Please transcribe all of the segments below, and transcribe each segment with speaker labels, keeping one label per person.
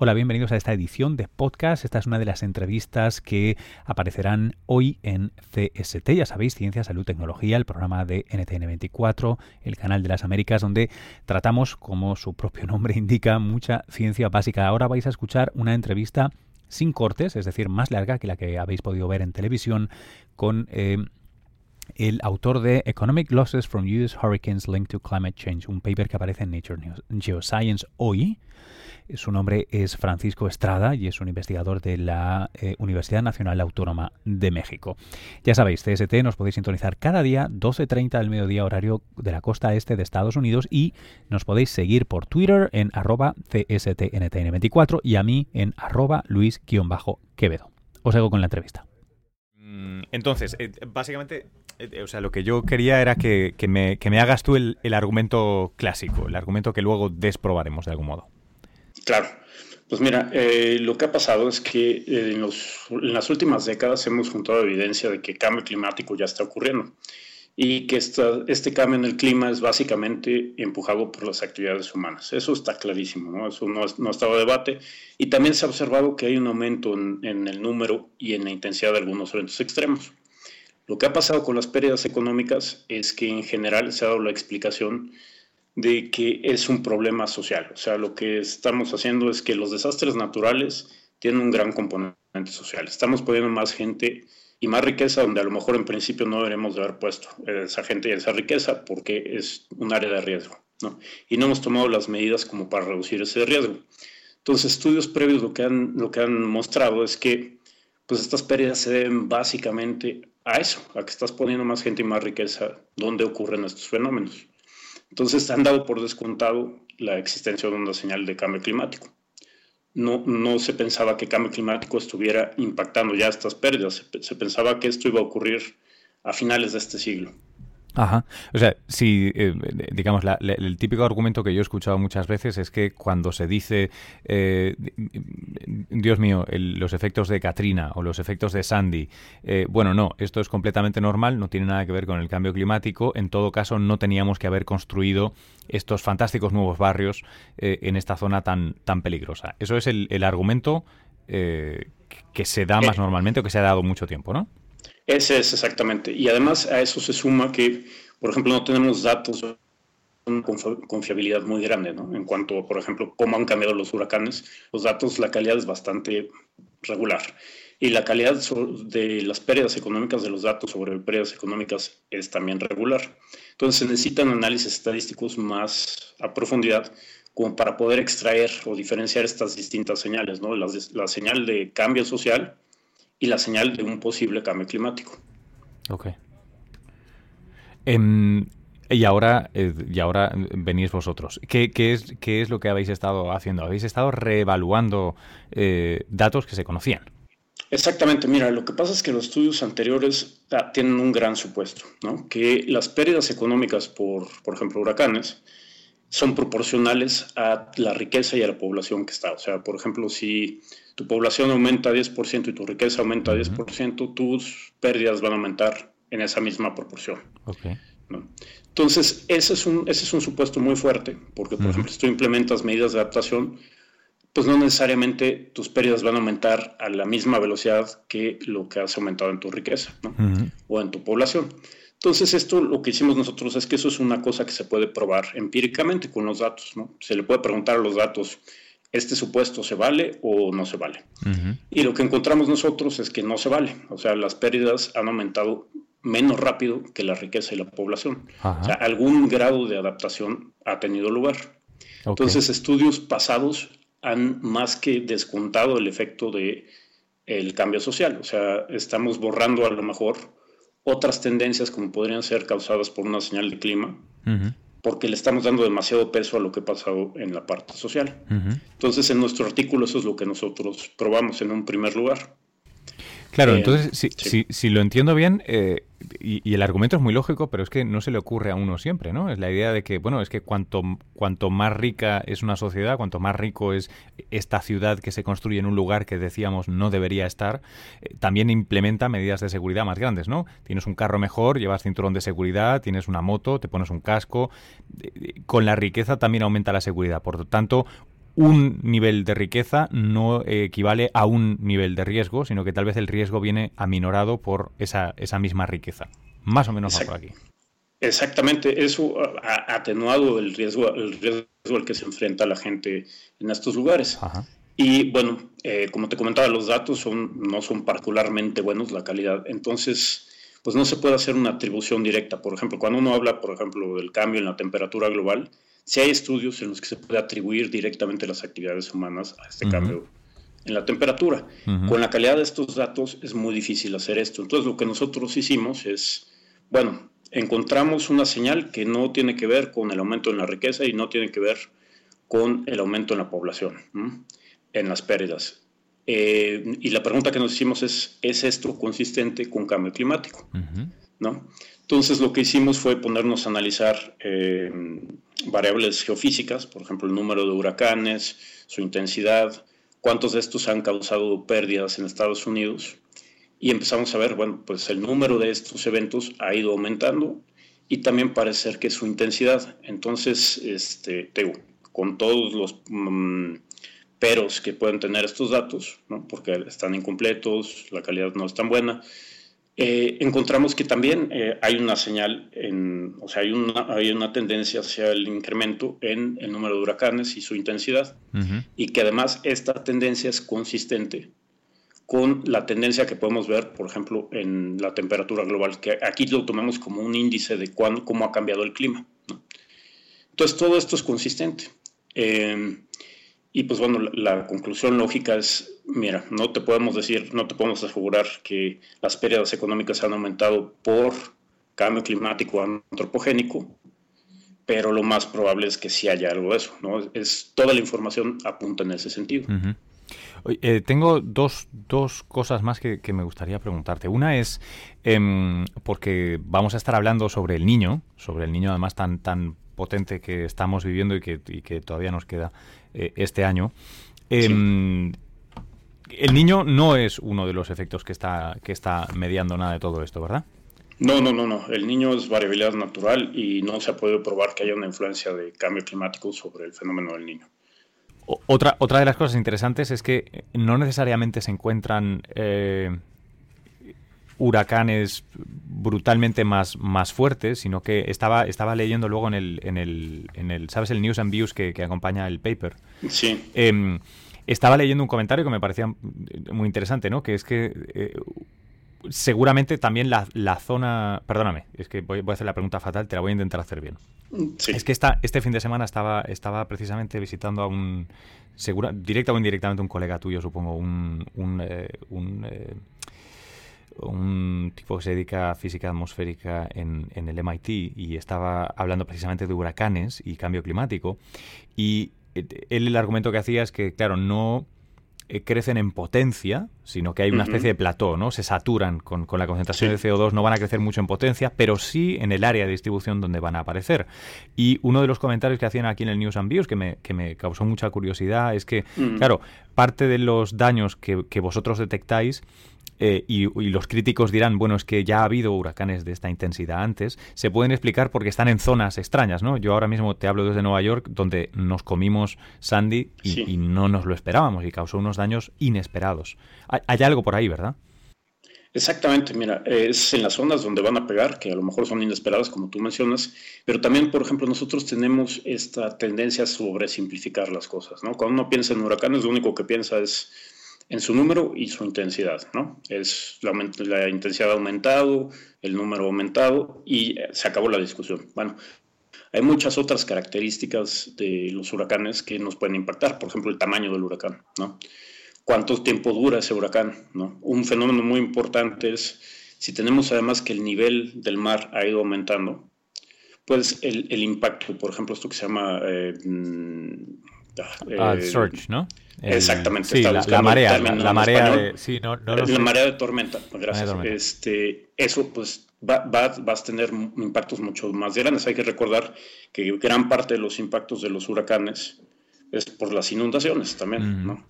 Speaker 1: Hola, bienvenidos a esta edición de podcast. Esta es una de las entrevistas que aparecerán hoy en CST, ya sabéis, Ciencia, Salud, Tecnología, el programa de NTN24, el canal de las Américas, donde tratamos, como su propio nombre indica, mucha ciencia básica. Ahora vais a escuchar una entrevista sin cortes, es decir, más larga que la que habéis podido ver en televisión, con eh, el autor de Economic Losses from US Hurricanes Linked to Climate Change, un paper que aparece en Nature Geoscience hoy. Su nombre es Francisco Estrada y es un investigador de la eh, Universidad Nacional Autónoma de México. Ya sabéis, CST nos podéis sintonizar cada día 12.30 del mediodía horario de la costa este de Estados Unidos y nos podéis seguir por Twitter en arroba CSTNTN24 y a mí en arroba Luis-Quevedo. Os hago con la entrevista.
Speaker 2: Mm, entonces, eh, básicamente, eh, o sea, lo que yo quería era que, me, hagas tú el, argumento clásico, el argumento que luego desprobaremos de algún modo.
Speaker 3: Claro. Pues mira, eh, lo que ha pasado es que en, en, las últimas décadas hemos juntado evidencia de que el cambio climático ya está ocurriendo y que este cambio en el clima es básicamente empujado por las actividades humanas. Eso está clarísimo, ¿no? eso no, no ha estado a debate. Y también se ha observado que hay un aumento en, en el número y en la intensidad de algunos eventos extremos. Lo que ha pasado con las pérdidas económicas es que en general se ha dado la explicación de que es un problema social. O sea, lo que estamos haciendo es que los desastres naturales tienen un gran componente social. Estamos poniendo más gente y más riqueza donde a lo mejor en principio no deberíamos de haber puesto esa gente y esa riqueza porque es un área de riesgo. ¿no? Y no hemos tomado las medidas como para reducir ese riesgo. Entonces, estudios previos lo que han, lo que han mostrado es que pues estas pérdidas se deben básicamente a eso, a que estás poniendo más gente y más riqueza donde ocurren estos fenómenos. Entonces han dado por descontado la existencia de una señal de cambio climático. No, no se pensaba que cambio climático estuviera impactando ya estas pérdidas, se pensaba que esto iba a ocurrir a finales de este siglo.
Speaker 2: Ajá. O sea, si, eh, digamos, el típico argumento que yo he escuchado muchas veces es que cuando se dice, eh, Dios mío, los efectos de Katrina o los efectos de Sandy, eh, bueno, no, esto es completamente normal, no tiene nada que ver con el cambio climático, en todo caso no teníamos que haber construido estos fantásticos nuevos barrios en esta zona tan, tan peligrosa. Eso es el, el argumento que se da más normalmente o que se ha dado mucho tiempo, ¿no?
Speaker 3: Ese es exactamente. Y además a eso se suma que, por ejemplo, no tenemos datos con confiabilidad muy grande, ¿no? En cuanto, por ejemplo, cómo han cambiado los huracanes, los datos, la calidad es bastante regular. Y la calidad de las pérdidas económicas de los datos sobre pérdidas económicas es también regular. Entonces se necesitan análisis estadísticos más a profundidad como para poder extraer o diferenciar estas distintas señales, ¿no? La, la señal de cambio social, y la señal de un posible cambio climático.
Speaker 2: Ok. Em, y ahora, eh, y ahora venís vosotros. ¿Qué, es, ¿Qué es lo que habéis estado haciendo? ¿Habéis estado reevaluando eh, datos que se conocían?
Speaker 3: Exactamente, mira, lo que pasa es que los estudios anteriores ah, tienen un gran supuesto, ¿no? que las pérdidas económicas por, por ejemplo, huracanes, son proporcionales a la riqueza y a la población que está. O sea, por ejemplo, si tu población aumenta 10% y tu riqueza aumenta 10%, tus pérdidas van a aumentar en esa misma proporción. Entonces, ese es, un, ese es un supuesto muy fuerte, porque, por ejemplo, si tú implementas medidas de adaptación, pues no necesariamente tus pérdidas van a aumentar a la misma velocidad que lo que has aumentado en tu riqueza o en tu población. Entonces, esto lo que hicimos nosotros es que eso es una cosa que se puede probar empíricamente con los datos. ¿no? Se le puede preguntar a los datos, este supuesto se vale o no se vale. Y lo que encontramos nosotros es que no se vale. O sea, las pérdidas han aumentado menos rápido que la riqueza y la población. O sea, algún grado de adaptación ha tenido lugar. Entonces, estudios pasados han más que descontado el efecto de el cambio social. O sea, estamos borrando a lo mejor otras tendencias como podrían ser causadas por una señal de clima, porque le estamos dando demasiado peso a lo que ha pasado en la parte social. Entonces, en nuestro artículo eso es lo que nosotros probamos en un primer lugar.
Speaker 2: Claro, eh, entonces, si, si, lo entiendo bien, eh, y, el argumento es muy lógico, pero es que no se le ocurre a uno siempre, ¿no? Es la idea de que, bueno, es que cuanto, cuanto más rica es una sociedad, cuanto más rico es esta ciudad que se construye en un lugar que decíamos no debería estar, eh, también implementa medidas de seguridad más grandes, ¿no? Tienes un carro mejor, llevas cinturón de seguridad, tienes una moto, te pones un casco. Con la riqueza también aumenta la seguridad. Por lo tanto, un nivel de riqueza no equivale a un nivel de riesgo, sino que tal vez el riesgo viene aminorado por esa, esa misma riqueza. Más o menos va por aquí.
Speaker 3: Exactamente, eso ha atenuado el riesgo, el riesgo al que se enfrenta la gente en estos lugares. Y bueno, eh, como te comentaba, los datos son, no son particularmente buenos, la calidad. Entonces, pues no se puede hacer una atribución directa. Por ejemplo, cuando uno habla, por ejemplo, del cambio en la temperatura global, si hay estudios en los que se puede atribuir directamente las actividades humanas a este cambio en la temperatura. Con la calidad de estos datos es muy difícil hacer esto. Entonces, lo que nosotros hicimos es, bueno, encontramos una señal que no tiene que ver con el aumento en la riqueza y no tiene que ver con el aumento en la población, en las pérdidas. Eh, y la pregunta que nos hicimos es, ¿es esto consistente con cambio climático? ¿No? Entonces lo que hicimos fue ponernos a analizar eh, variables geofísicas, por ejemplo, el número de huracanes, su intensidad, cuántos de estos han causado pérdidas en Estados Unidos y empezamos a ver, bueno, pues el número de estos eventos ha ido aumentando y también parece ser que su intensidad. Entonces, este, con todos los mm, peros que pueden tener estos datos, porque están incompletos, la calidad no es tan buena, eh, encontramos que también eh, hay una señal, en, o sea, hay una, hay una tendencia hacia el incremento en el número de huracanes y su intensidad, y que además esta tendencia es consistente con la tendencia que podemos ver, por ejemplo, en la temperatura global, que aquí lo tomamos como un índice de cuándo, cómo ha cambiado el clima. Entonces, todo esto es consistente. Eh, y pues bueno, la, conclusión lógica es, mira, no te podemos decir, no te podemos asegurar que las pérdidas económicas han aumentado por cambio climático antropogénico, pero lo más probable es que sí haya algo de eso, ¿no? Es, toda la información apunta en ese sentido.
Speaker 2: Eh, tengo dos, dos, cosas más que, me gustaría preguntarte. Una es, em, porque vamos a estar hablando sobre el niño, sobre el niño además tan, tan potente que estamos viviendo y que, que todavía nos queda eh, este año. Em, el niño no es uno de los efectos que está, que está mediando nada de todo esto, ¿verdad?
Speaker 3: No, no, no, no. El niño es variabilidad natural y no se ha podido probar que haya una influencia de cambio climático sobre el fenómeno del niño.
Speaker 2: Otra, otra de las cosas interesantes es que no necesariamente se encuentran eh, huracanes brutalmente más, más fuertes, sino que estaba, estaba leyendo luego en el, en el, en el ¿sabes? El News and Views que, acompaña el paper.
Speaker 3: Sí.
Speaker 2: Em, estaba leyendo un comentario que me parecía muy interesante, ¿no? Que es que eh, seguramente también la, la, zona... Perdóname, es que voy, a hacer la pregunta fatal, te la voy a intentar hacer bien. Es que esta, este fin de semana estaba, estaba precisamente visitando a un... Segura, directa o indirectamente un colega tuyo, supongo, un... un, eh, eh, un tipo que se dedica a física atmosférica en, en, el MIT y estaba hablando precisamente de huracanes y cambio climático. Y eh, él el argumento que hacía es que, claro, no eh, crecen en potencia, sino que hay una especie de plató, ¿no? Se saturan con, la concentración de CO2, no van a crecer mucho en potencia, pero sí en el área de distribución donde van a aparecer. Y uno de los comentarios que hacían aquí en el News and Views, que me, que me causó mucha curiosidad, es que, claro, parte de los daños que, que vosotros detectáis eh, y, los críticos dirán, bueno, es que ya ha habido huracanes de esta intensidad antes, se pueden explicar porque están en zonas extrañas, ¿no? Yo ahora mismo te hablo desde Nueva York, donde nos comimos Sandy y, no nos lo esperábamos y causó unos daños inesperados. Hay, algo por ahí, ¿verdad?
Speaker 3: Exactamente, mira, es en las zonas donde van a pegar, que a lo mejor son inesperadas, como tú mencionas, pero también, por ejemplo, nosotros tenemos esta tendencia a sobresimplificar las cosas, ¿no? Cuando uno piensa en huracanes, lo único que piensa es en su número y su intensidad, ¿no? Es la, la, intensidad ha aumentado, el número ha aumentado y eh, se acabó la discusión. Bueno, hay muchas otras características de los huracanes que nos pueden impactar, por ejemplo, el tamaño del huracán, ¿no? ¿Cuánto tiempo dura ese huracán, ¿no? Un fenómeno muy importante es si tenemos además que el nivel del mar ha ido aumentando, pues el, el impacto, por ejemplo, esto que se llama... Eh,
Speaker 2: ah, eh, surge, ¿no?
Speaker 3: Exactamente.
Speaker 2: Sí, la, marea, la, marea de,
Speaker 3: sí, no, no la marea de tormenta. Gracias. Este, eso, pues, va, va, vas a tener impactos mucho más grandes. Hay que recordar que gran parte de los impactos de los huracanes es por las inundaciones también, ¿no?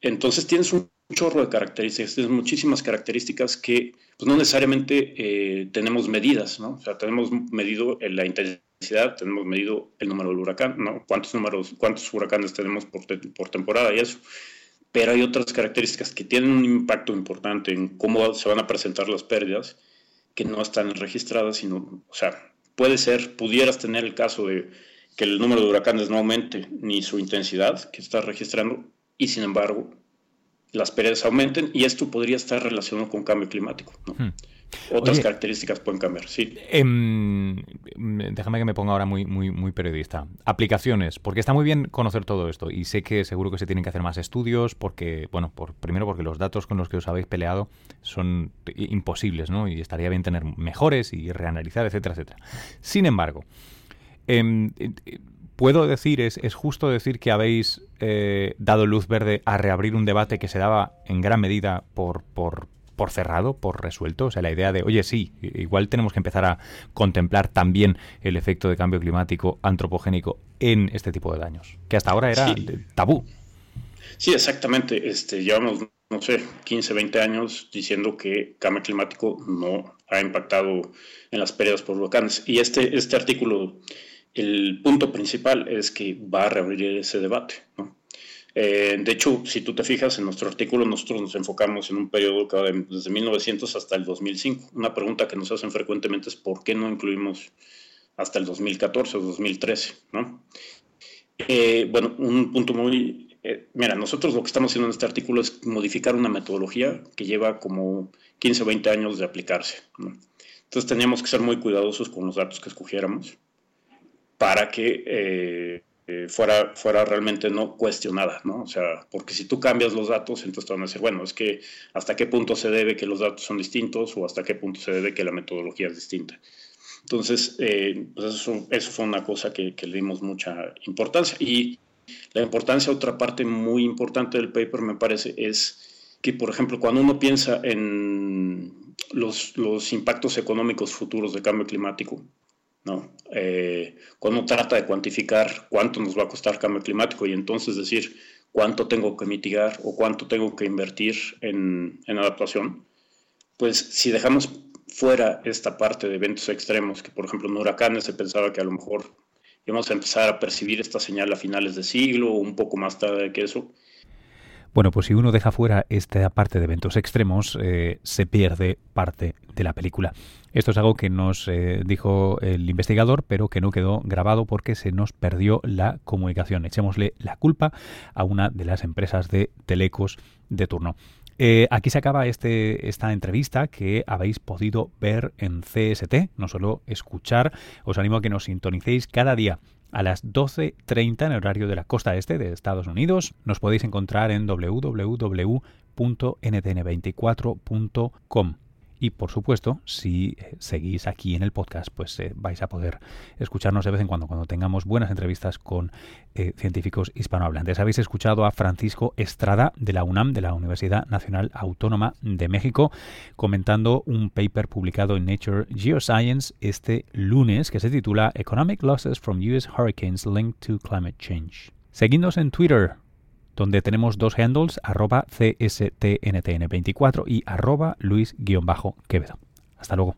Speaker 3: Entonces tienes un chorro de características, tienes muchísimas características que pues, no necesariamente eh, tenemos medidas, ¿no? O sea, tenemos medido la intensidad tenemos medido el número del huracán, ¿no? cuántos números, cuántos huracanes tenemos por, por temporada y eso. Pero hay otras características que tienen un impacto importante en cómo se van a presentar las pérdidas que no están registradas, sino, o sea, puede ser, pudieras tener el caso de que el número de huracanes no aumente ni su intensidad que está registrando y sin embargo las pérdidas aumenten y esto podría estar relacionado con cambio climático. Hmm. Otras características pueden cambiar, sí.
Speaker 2: Em, déjame que me ponga ahora muy, muy, muy periodista. Aplicaciones, porque está muy bien conocer todo esto y sé que seguro que se tienen que hacer más estudios porque, bueno, por, primero porque los datos con los que os habéis peleado son imposibles, ¿no? Y estaría bien tener mejores y reanalizar, etcétera, etcétera. Sin embargo, em, puedo decir, es, es justo decir que habéis eh, dado luz verde a reabrir un debate que se daba en gran medida por, por, por cerrado, por resuelto. O sea, la idea de, oye, sí, igual tenemos que empezar a contemplar también el efecto de cambio climático antropogénico en este tipo de daños, que hasta ahora era tabú.
Speaker 3: Sí, exactamente. Este, llevamos, no sé, 15, 20 años diciendo que cambio climático no ha impactado en las pérdidas por volcanes. Y este, este artículo el punto principal es que va a reabrir ese debate. Eh, de hecho, si tú te fijas en nuestro artículo, nosotros nos enfocamos en un periodo que va desde 1900 hasta el 2005. Una pregunta que nos hacen frecuentemente es por qué no incluimos hasta el 2014 o 2013. Eh, bueno, un punto muy... Eh, mira, nosotros lo que estamos haciendo en este artículo es modificar una metodología que lleva como 15 o 20 años de aplicarse. Entonces teníamos que ser muy cuidadosos con los datos que escogiéramos para que eh, eh, fuera, fuera realmente no cuestionada, ¿no? O sea, porque si tú cambias los datos, entonces te van a decir, bueno, es que hasta qué punto se debe que los datos son distintos o hasta qué punto se debe que la metodología es distinta. Entonces, eh, pues eso, eso, fue una cosa que, que, le dimos mucha importancia. Y la importancia, otra parte muy importante del paper, me parece, es que, por ejemplo, cuando uno piensa en los, los impactos económicos futuros del cambio climático, Eh, cuando trata de cuantificar cuánto nos va a costar cambio climático y entonces decir cuánto tengo que mitigar o cuánto tengo que invertir en, adaptación, pues si dejamos fuera esta parte de eventos extremos, que por ejemplo en huracanes se pensaba que a lo mejor íbamos a empezar a percibir esta señal a finales de siglo o un poco más tarde que eso,
Speaker 1: bueno, pues si uno deja fuera esta parte de eventos extremos, eh, se pierde parte de la película. Esto es algo que nos eh, dijo el investigador, pero que no quedó grabado porque se nos perdió la comunicación. Echémosle la culpa a una de las empresas de telecos de turno. Eh, aquí se acaba este, esta entrevista que habéis podido ver en CST, no solo escuchar. Os animo a que nos sintonicéis cada día a las 12.30 en el horario de la costa este de Estados Unidos. Nos podéis encontrar en www.ntn24.com. Y por supuesto, si eh, seguís aquí en el podcast, pues eh, vais a poder escucharnos de vez en cuando cuando tengamos buenas entrevistas con eh, científicos hispanohablantes. Habéis escuchado a Francisco Estrada de la UNAM, de la Universidad Nacional Autónoma de México, comentando un paper publicado en Nature Geoscience este lunes que se titula Economic Losses from US Hurricanes Linked to Climate Change. Seguidnos en Twitter, donde tenemos dos handles, arroba cstntn24 y arroba luis-quevedo. Hasta luego.